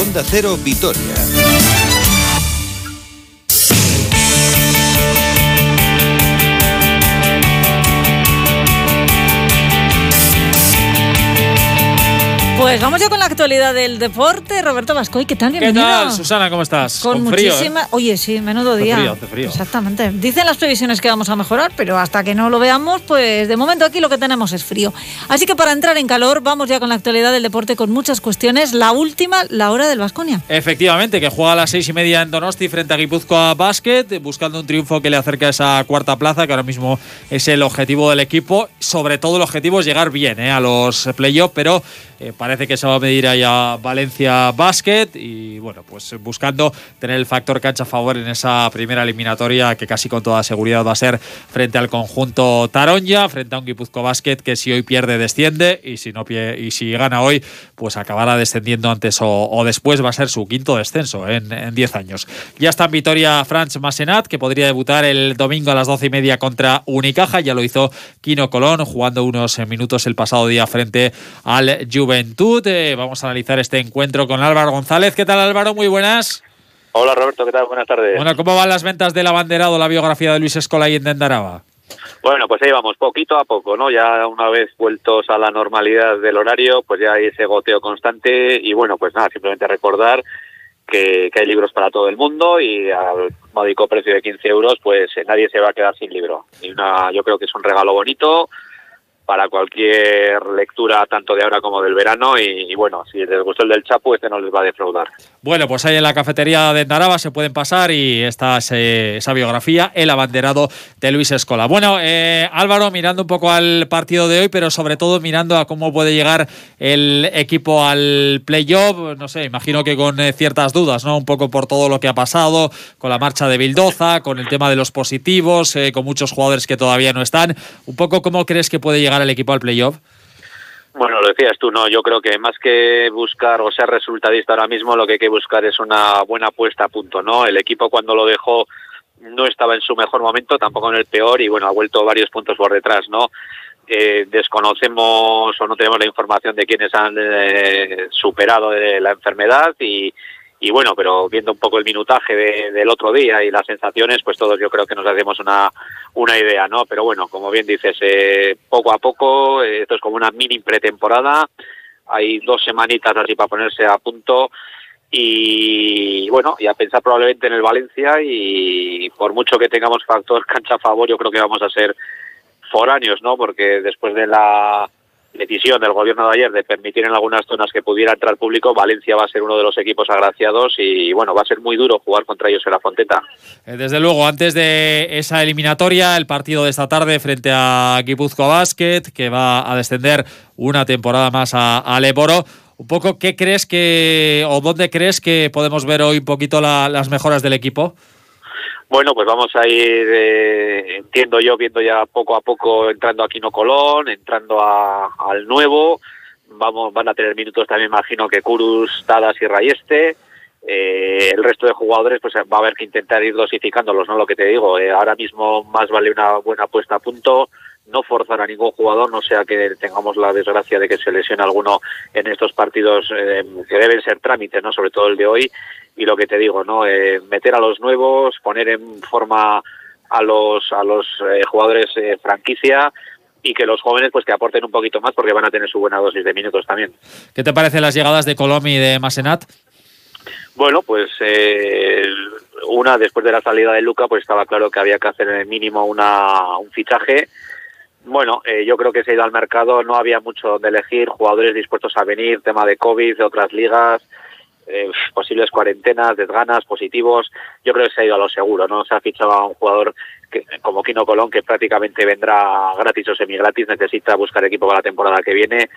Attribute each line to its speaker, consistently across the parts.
Speaker 1: Onda Cero Vitoria.
Speaker 2: Pues vamos ya con la actualidad del deporte. Roberto Vascoy, ¿qué tal? Bienvenido.
Speaker 3: ¿Qué tal, Susana? ¿Cómo estás?
Speaker 2: Con,
Speaker 3: frío, ¿eh?
Speaker 2: Oye, sí, menudo
Speaker 3: Hace
Speaker 2: día.
Speaker 3: frío, hace frío.
Speaker 2: Exactamente. Dicen las previsiones que vamos a mejorar, pero hasta que no lo veamos, pues de momento aquí lo que tenemos es frío. Así que para entrar en calor, vamos ya con la actualidad del deporte con muchas cuestiones. La última, la hora del Vasconia.
Speaker 3: Efectivamente, que juega a las seis y media en Donosti frente a Guipúzcoa Basket, buscando un triunfo que le acerca a esa cuarta plaza, que ahora mismo es el objetivo del equipo. Sobre todo el objetivo es llegar bien ¿eh? a los playoffs, pero eh, parece que se va a medir ahí a Valencia Basket y bueno, pues buscando tener el factor cancha a favor en esa primera eliminatoria que casi con toda seguridad va a ser frente al conjunto Taronja, frente a un Guipuzco Basket que si hoy pierde desciende y si no y si gana hoy pues acabará descendiendo antes o, después va a ser su quinto descenso en en 10 años. Ya está en Vitoria Franz Masenat que podría debutar el domingo a las 12 y media contra Unicaja, ya lo hizo Kino Colón jugando unos minutos el pasado día frente al Juventud. Eh, vamos a analizar este encuentro con Álvaro González. ¿Qué tal Álvaro? Muy buenas.
Speaker 4: Hola Roberto, ¿qué tal? Buenas tardes.
Speaker 3: Bueno, ¿cómo van las ventas del abanderado, la biografía de Luis Escola y en Dendaraba?
Speaker 4: Bueno, pues ahí vamos, poquito a poco, ¿no? Ya una vez vueltos a la normalidad del horario, pues ya hay ese goteo constante y bueno, pues nada, simplemente recordar que, que hay libros para todo el mundo y al módico precio de 15 euros, pues eh, nadie se va a quedar sin libro. Y una, yo creo que es un regalo bonito para cualquier lectura tanto de ahora como del verano y, bueno, si les gustó el del Chapo, este no les va a defraudar.
Speaker 3: Bueno, pues ahí en la cafetería de Narava se pueden pasar y está esa biografía, el abanderado de Luis Escola. Bueno, eh, Álvaro, mirando un poco al partido de hoy, pero sobre todo mirando a cómo puede llegar el equipo al playoff, no sé, imagino que con eh, ciertas dudas, ¿no? Un poco por todo lo que ha pasado, con la marcha de Bildoza, con el tema de los positivos, eh, con muchos jugadores que todavía no están. Un poco, ¿cómo crees que puede llegar el equipo al playoff?
Speaker 4: Bueno, lo decías tú, no, yo creo que más que buscar o ser resultadista ahora mismo, lo que hay que buscar es una buena puesta a punto, ¿no? El equipo cuando lo dejó no estaba en su mejor momento, tampoco en el peor, y bueno, ha vuelto varios puntos por detrás, ¿no? Eh, desconocemos o no tenemos la información de quienes han eh, superado eh, la enfermedad y, y bueno, pero viendo un poco el minutaje de- del otro día y las sensaciones, pues todos yo creo que nos hacemos una, una idea, ¿no? Pero bueno, como bien dices, eh, poco a poco, eh, esto es como una mini pretemporada, hay dos semanitas así para ponerse a punto y bueno, y a pensar probablemente en el Valencia y por mucho que tengamos factor cancha a favor, yo creo que vamos a ser foráneos, ¿no? Porque después de la decisión del gobierno de ayer de permitir en algunas zonas que pudiera entrar público, Valencia va a ser uno de los equipos agraciados y bueno, va a ser muy duro jugar contra ellos en la Fonteta.
Speaker 3: Eh, Desde luego, antes de esa eliminatoria, el partido de esta tarde frente a Guipúzcoa Basket, que va a descender una temporada más a, a. Un poco, ¿qué crees que, o dónde crees que podemos ver hoy un poquito la- las mejoras del equipo?
Speaker 4: Bueno, pues vamos a ir, eh, entiendo yo, viendo ya poco a poco entrando a Quino Colón, entrando a- al nuevo. Vamos, van a tener minutos también, imagino que Kurus, Tadas y Rayeste. Eh, el resto de jugadores, pues va a haber que intentar ir dosificándolos, ¿no? Lo que te digo, eh, ahora mismo más vale una buena puesta a punto, no forzar a ningún jugador, no sea que tengamos la desgracia de que se lesione alguno en estos partidos eh, que deben ser trámites, ¿no? Sobre todo el de hoy. Y lo que te digo, ¿no? Eh, meter a los nuevos, poner en forma a los a los eh, jugadores eh, franquicia y que los jóvenes pues que aporten un poquito más porque van a tener su buena dosis de minutos también.
Speaker 3: ¿Qué te parecen las llegadas de Colomi y de Masenat?
Speaker 4: Bueno, pues eh, una después de la salida de Luca, pues estaba claro que había que hacer en el mínimo una, un fichaje. Bueno, eh, yo creo que se ha ido al mercado, no había mucho de elegir, jugadores dispuestos a venir, tema de COVID, de otras ligas, eh, posibles cuarentenas, desganas, positivos. Yo creo que se ha ido a lo seguro, ¿no? Se ha fichado a un jugador que, como Kino Colón, que prácticamente vendrá gratis o semi-gratis, necesita buscar equipo para la temporada que viene.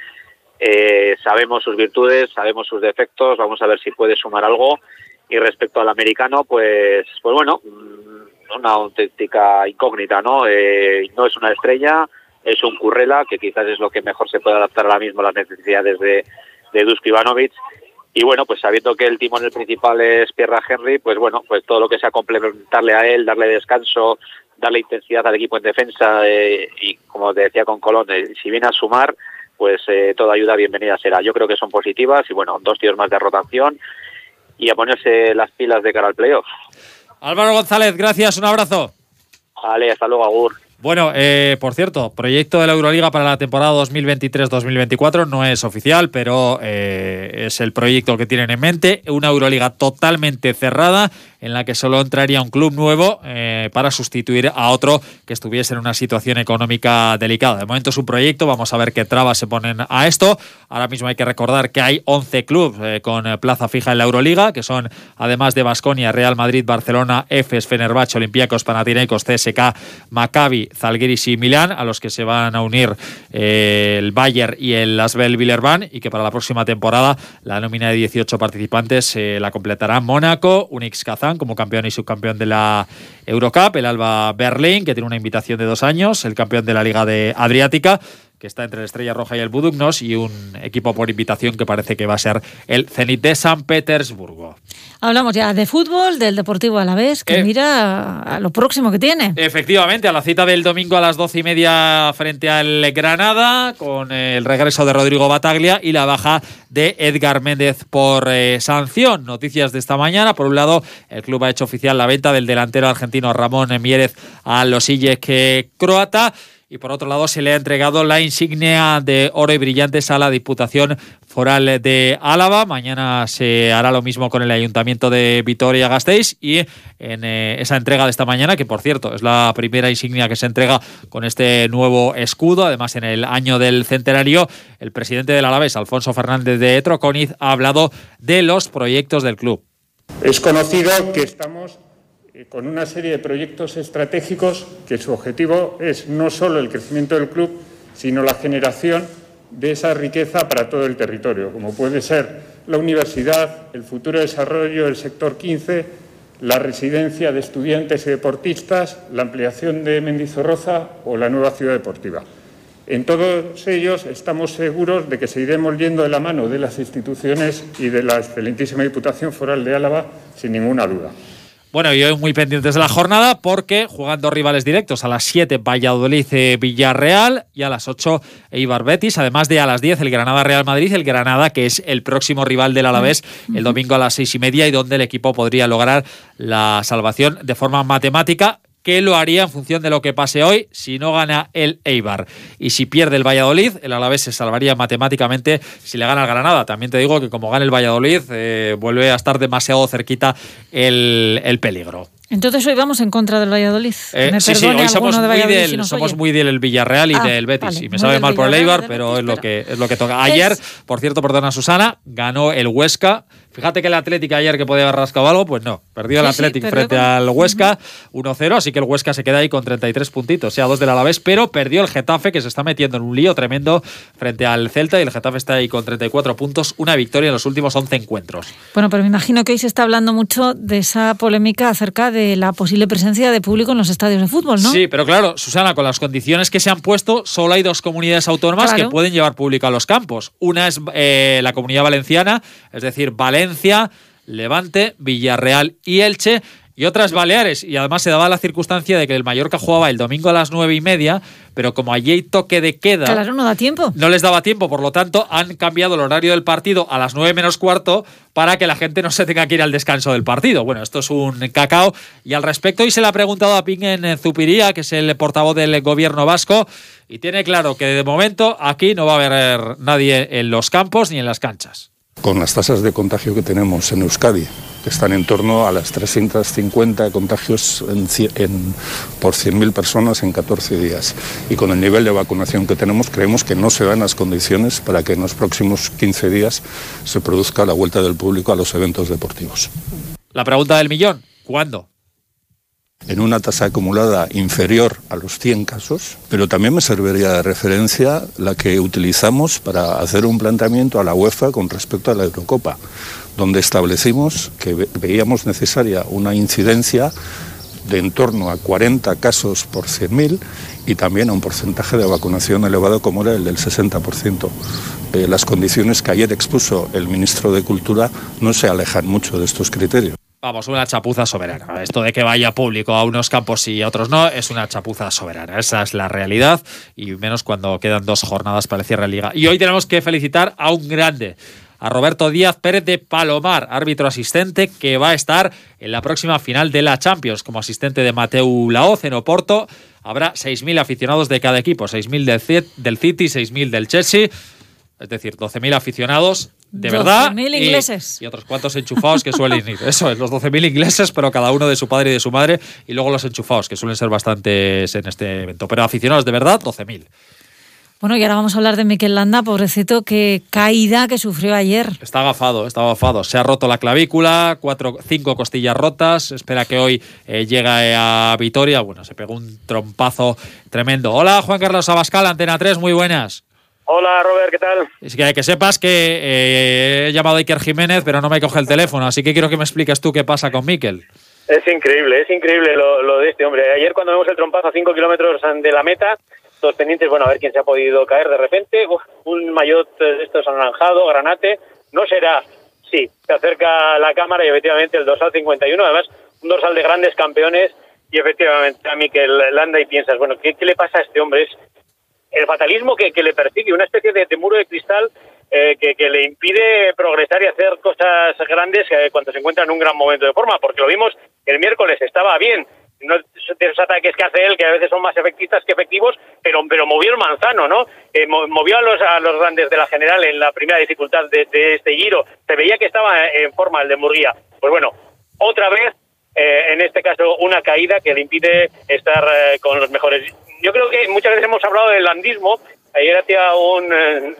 Speaker 4: Eh, sabemos sus virtudes, sabemos sus defectos, vamos a ver si puede sumar algo. Y respecto al americano, pues, pues bueno, mm, una auténtica incógnita, ¿no? Eh, no es una estrella, es un currela, que quizás es lo que mejor se puede adaptar ahora mismo a las necesidades de, de Dusko Ivanovic. Y bueno, pues sabiendo que el timón el principal es Pierre Henry, pues bueno, pues todo lo que sea complementarle a él, darle descanso, darle intensidad al equipo en defensa eh, y como te decía con Colón, eh, si viene a sumar, pues eh, toda ayuda bienvenida será. Yo creo que son positivas y bueno, dos tíos más de rotación y a ponerse las pilas de cara al playoff.
Speaker 3: Álvaro González, gracias, un abrazo.
Speaker 4: Vale, hasta luego, Agur.
Speaker 3: Bueno, eh, por cierto, proyecto de la Euroliga para la temporada 2023-2024 no es oficial, pero eh, es el proyecto que tienen en mente. Una Euroliga totalmente cerrada en la que solo entraría un club nuevo eh, para sustituir a otro que estuviese en una situación económica delicada. De momento es un proyecto, vamos a ver qué trabas se ponen a esto. Ahora mismo hay que recordar que hay 11 clubes eh, con plaza fija en la Euroliga, que son además de Basconia, Real Madrid, Barcelona, EFES, Fenerbahce, Olympiacos, Panathinaikos, CSK, Maccabi, Zalgiris y Milán, a los que se van a unir eh, el Bayer y el Asbel Villerban y que para la próxima temporada la nómina de 18 participantes la completarán Mónaco, Unix Kazán, como campeón y subcampeón de la Eurocup, el Alba Berlín, que tiene una invitación de dos años, el campeón de la Liga de Adriática, que está entre la Estrella Roja y el Budugnos, y un equipo por invitación que parece que va a ser el Zenit de San Petersburgo.
Speaker 2: Hablamos ya de fútbol, del Deportivo Alavés, que eh, mira a lo próximo que tiene.
Speaker 3: Efectivamente, a la cita del domingo a las doce y media frente al Granada, con el regreso de Rodrigo Bataglia y la baja de Edgar Méndez por eh, sanción. Noticias de esta mañana. Por un lado, el club ha hecho oficial la venta del delantero argentino Ramón Mieres a los que croata y por otro lado se le ha entregado la insignia de oro y brillantes a la Diputación Foral de Álava. Mañana se hará lo mismo con el Ayuntamiento de Vitoria-Gasteiz y en eh, esa entrega de esta mañana, que por cierto es la primera insignia que se entrega con este nuevo escudo, además en el año del centenario, el presidente del Alavés, Alfonso Fernández de Etroconiz, ha hablado de los proyectos del club.
Speaker 1: Es conocido que estamos con una serie de proyectos estratégicos que su objetivo es no solo el crecimiento del club, sino la generación de esa riqueza para todo el territorio, como puede ser la universidad, el futuro desarrollo del sector 15, la residencia de estudiantes y deportistas, la ampliación de Mendizorroza o la nueva ciudad deportiva. En todos ellos estamos seguros de que seguiremos yendo de la mano de las instituciones y de la excelentísima Diputación Foral de Álava sin ninguna duda.
Speaker 3: Bueno, y hoy muy pendientes de la jornada porque jugando rivales directos a las 7 Valladolid-Villarreal eh, y a las 8 Eibar Betis, además de a las 10 el Granada-Real Madrid, el Granada que es el próximo rival del Alavés el domingo a las 6 y media y donde el equipo podría lograr la salvación de forma matemática que lo haría en función de lo que pase hoy si no gana el Eibar. Y si pierde el Valladolid, el Alavés se salvaría matemáticamente si le gana el Granada. También te digo que como gane el Valladolid, eh, vuelve a estar demasiado cerquita el, el peligro.
Speaker 2: Entonces hoy vamos en contra del Valladolid.
Speaker 3: Eh, sí, sí, hoy somos, muy, del, somos muy del Villarreal y ah, del Betis. y me sabe mal por el Eibar, pero es lo, que, es lo que toca. Ayer, por cierto, perdona Susana, ganó el Huesca Fíjate que el Atlético ayer que podía haber rascado algo, pues no. Perdió el Atlético frente al Huesca 1-0, así que el Huesca se queda ahí con 33 puntitos, sea dos del Alavés, pero perdió el Getafe que se está metiendo en un lío tremendo frente al Celta y el Getafe está ahí con 34 puntos, una victoria en los últimos 11 encuentros.
Speaker 2: Bueno, pero me imagino que hoy se está hablando mucho de esa polémica acerca de la posible presencia de público en los estadios de fútbol, ¿no?
Speaker 3: Sí, pero claro, Susana, con las condiciones que se han puesto, solo hay dos comunidades autónomas que pueden llevar público a los campos. Una es eh, la comunidad valenciana, es decir, Valencia Valencia, Levante, Villarreal y Elche y otras Baleares. Y además se daba la circunstancia de que el Mallorca jugaba el domingo a las nueve y media, pero como allí hay toque de queda.
Speaker 2: Claro, no da tiempo.
Speaker 3: No les daba tiempo, por lo tanto, han cambiado el horario del partido a las nueve menos cuarto para que la gente no se tenga que ir al descanso del partido. Bueno, esto es un cacao. Y al respecto, hoy se le ha preguntado a en Zupiría, que es el portavoz del gobierno vasco, y tiene claro que de momento aquí no va a haber nadie en los campos ni en las canchas
Speaker 5: con las tasas de contagio que tenemos en Euskadi, que están en torno a las 350 contagios por 100.000 personas en 14 días. Y con el nivel de vacunación que tenemos, creemos que no se dan las condiciones para que en los próximos 15 días se produzca la vuelta del público a los eventos deportivos.
Speaker 3: La pregunta del millón, ¿cuándo?
Speaker 5: En una tasa acumulada inferior a los 100 casos, pero también me serviría de referencia la que utilizamos para hacer un planteamiento a la UEFA con respecto a la Eurocopa, donde establecimos que veíamos necesaria una incidencia de en torno a 40 casos por 100.000 y también a un porcentaje de vacunación elevado como era el del 60%. Eh, las condiciones que ayer expuso el ministro de Cultura no se alejan mucho de estos criterios.
Speaker 3: Vamos, una chapuza soberana. Esto de que vaya público a unos campos y a otros no, es una chapuza soberana. Esa es la realidad y menos cuando quedan dos jornadas para el cierre de liga. Y hoy tenemos que felicitar a un grande, a Roberto Díaz Pérez de Palomar, árbitro asistente que va a estar en la próxima final de la Champions como asistente de Mateu Laoz en Oporto. Habrá 6.000 aficionados de cada equipo, 6.000 del, del City, 6.000 del Chelsea, es decir, 12.000 aficionados de verdad.
Speaker 2: 12.000 ingleses.
Speaker 3: Y, otros cuantos enchufados que suelen ir. Eso es, los 12.000 ingleses, pero cada uno de su padre y de su madre. Y luego los enchufados, que suelen ser bastantes en este evento. Pero aficionados de verdad, 12.000.
Speaker 2: Bueno, y ahora vamos a hablar de Miquel Landa, pobrecito, qué caída que sufrió ayer.
Speaker 3: Está agafado, está agafado. Se ha roto la clavícula, cuatro, cinco costillas rotas. Espera que hoy eh, llegue a Vitoria. Bueno, se pegó un trompazo tremendo. Hola, Juan Carlos Abascal, Antena 3, muy buenas.
Speaker 6: Hola Robert, ¿qué tal?
Speaker 3: Es que, que sepas que eh, he llamado a Iker Jiménez, pero no me coge el teléfono, así que quiero que me expliques tú qué pasa con Miquel.
Speaker 6: Es increíble, es increíble lo, lo de este hombre. Ayer cuando vemos el trompazo a 5 kilómetros de la meta, los pendientes, bueno, a ver quién se ha podido caer de repente, uf, un maillot de estos anaranjado, granate, no será, sí, se acerca la cámara y efectivamente el dorsal 51, además un dorsal de grandes campeones y efectivamente a Miquel Landa y piensas, bueno, ¿qué, qué le pasa a este hombre? Es el fatalismo que, le persigue, una especie de, de muro de cristal eh, que, que, le impide progresar y hacer cosas grandes eh, cuando se encuentra en un gran momento de forma, porque lo vimos el miércoles, estaba bien, no de esos ataques que hace él, que a veces son más efectistas que efectivos, pero, pero movió el manzano, ¿no? Eh, movió a los, a los grandes de la general en la primera dificultad de, de este giro, se veía que estaba en forma el de Murguía. Pues bueno, otra vez eh, en este caso una caída que le impide estar eh, con los mejores. Yo creo que muchas veces hemos hablado del landismo. Ayer hacía un, eh,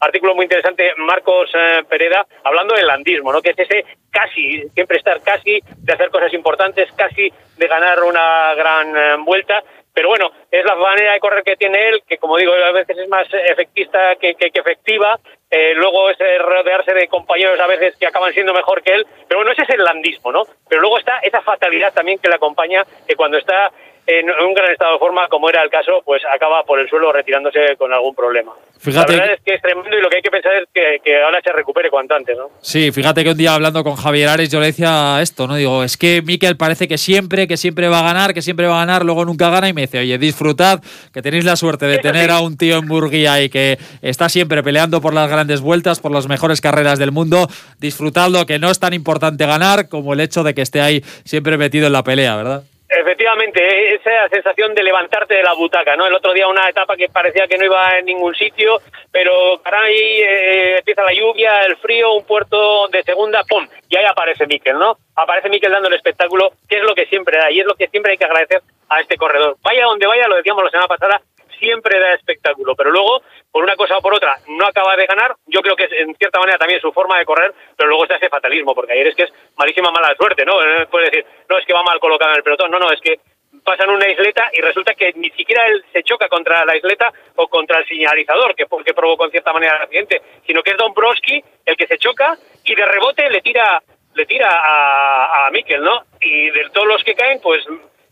Speaker 6: artículo muy interesante Marcos eh, Pereda hablando del landismo, ¿no? Que es ese casi, siempre estar casi de hacer cosas importantes, casi de ganar una gran vuelta. Pero bueno, es la manera de correr que tiene él, que como digo, a veces es más efectista que, efectiva. Eh, luego es rodearse de compañeros a veces que acaban siendo mejor que él. Pero bueno, ese es el landismo, ¿no? Pero luego está esa fatalidad también que le acompaña, que cuando está en un gran estado de forma, como era el caso, pues acaba por el suelo retirándose con algún problema.
Speaker 3: Fíjate
Speaker 6: la verdad es que es tremendo y lo que hay que pensar es que, que ahora se recupere cuanto antes, ¿no?
Speaker 3: Sí, fíjate que un día hablando con Javier Ares yo le decía esto, ¿no? Digo, es que Miquel parece que siempre, que siempre va a ganar, que siempre va a ganar, luego nunca gana y me dice, oye, disfrutad, que tenéis la suerte de tener a un tío en Burguía y que está siempre peleando por las grandes vueltas, por las mejores carreras del mundo, disfrutadlo, que no es tan importante ganar como el hecho de que esté ahí siempre metido en la pelea, ¿verdad?
Speaker 6: Efectivamente, esa sensación de levantarte de la butaca, ¿no? El otro día una etapa que parecía que no iba en ningún sitio, pero caray, eh, empieza la lluvia, el frío, un puerto de segunda, ¡pum! Y ahí aparece Miquel, ¿no? Aparece Miquel dando el espectáculo, que es lo que siempre da, y es lo que siempre hay que agradecer a este corredor. Vaya donde vaya, lo decíamos la semana pasada, siempre da espectáculo, pero luego, por una cosa o por otra, no acaba de ganar. Yo creo que es en cierta manera también su forma de correr, pero luego está ese fatalismo, porque ayer es que es malísima mala suerte, ¿no? Puede decir, no es que va mal colocado en el pelotón, no, no, es que pasan una isleta y resulta que ni siquiera él se choca contra la isleta o contra el señalizador, que, que provocó en cierta manera el accidente, sino que es Dombrowski el que se choca y de rebote le tira le tira a, a Mikel, ¿no? Y de todos los que caen, pues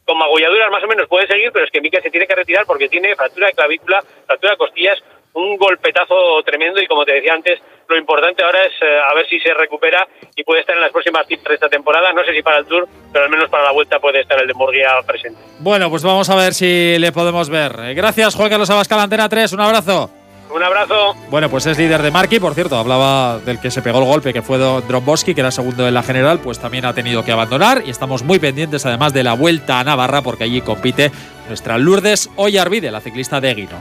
Speaker 6: con magulladuras más o menos puede seguir, pero es que Mikel se tiene que retirar porque tiene fractura de clavícula, fractura de costillas, un golpetazo tremendo y como te decía antes, lo importante ahora es eh, a ver si se recupera y puede estar en las próximas citas de esta temporada, no sé si para el Tour, pero al menos para la vuelta puede estar el de Murguía presente.
Speaker 3: Bueno, pues vamos a ver si le podemos ver. Gracias Juan Carlos Abascal, Antena 3, un abrazo.
Speaker 6: Un abrazo.
Speaker 3: Bueno, pues es líder de Marky, por cierto, hablaba del que se pegó el golpe, que fue Dromboski, que era segundo en la general, pues también ha tenido que abandonar y estamos muy pendientes además de la vuelta a Navarra, porque allí compite nuestra Lourdes Oyarvide, la ciclista de Guino.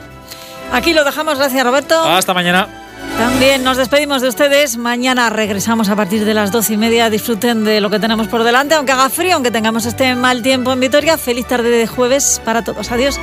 Speaker 2: Aquí lo dejamos, gracias Roberto.
Speaker 3: Hasta mañana.
Speaker 2: También nos despedimos de ustedes. Mañana regresamos a partir de las doce y media. Disfruten de lo que tenemos por delante, aunque haga frío, aunque tengamos este mal tiempo en Vitoria. Feliz tarde de jueves para todos. Adiós.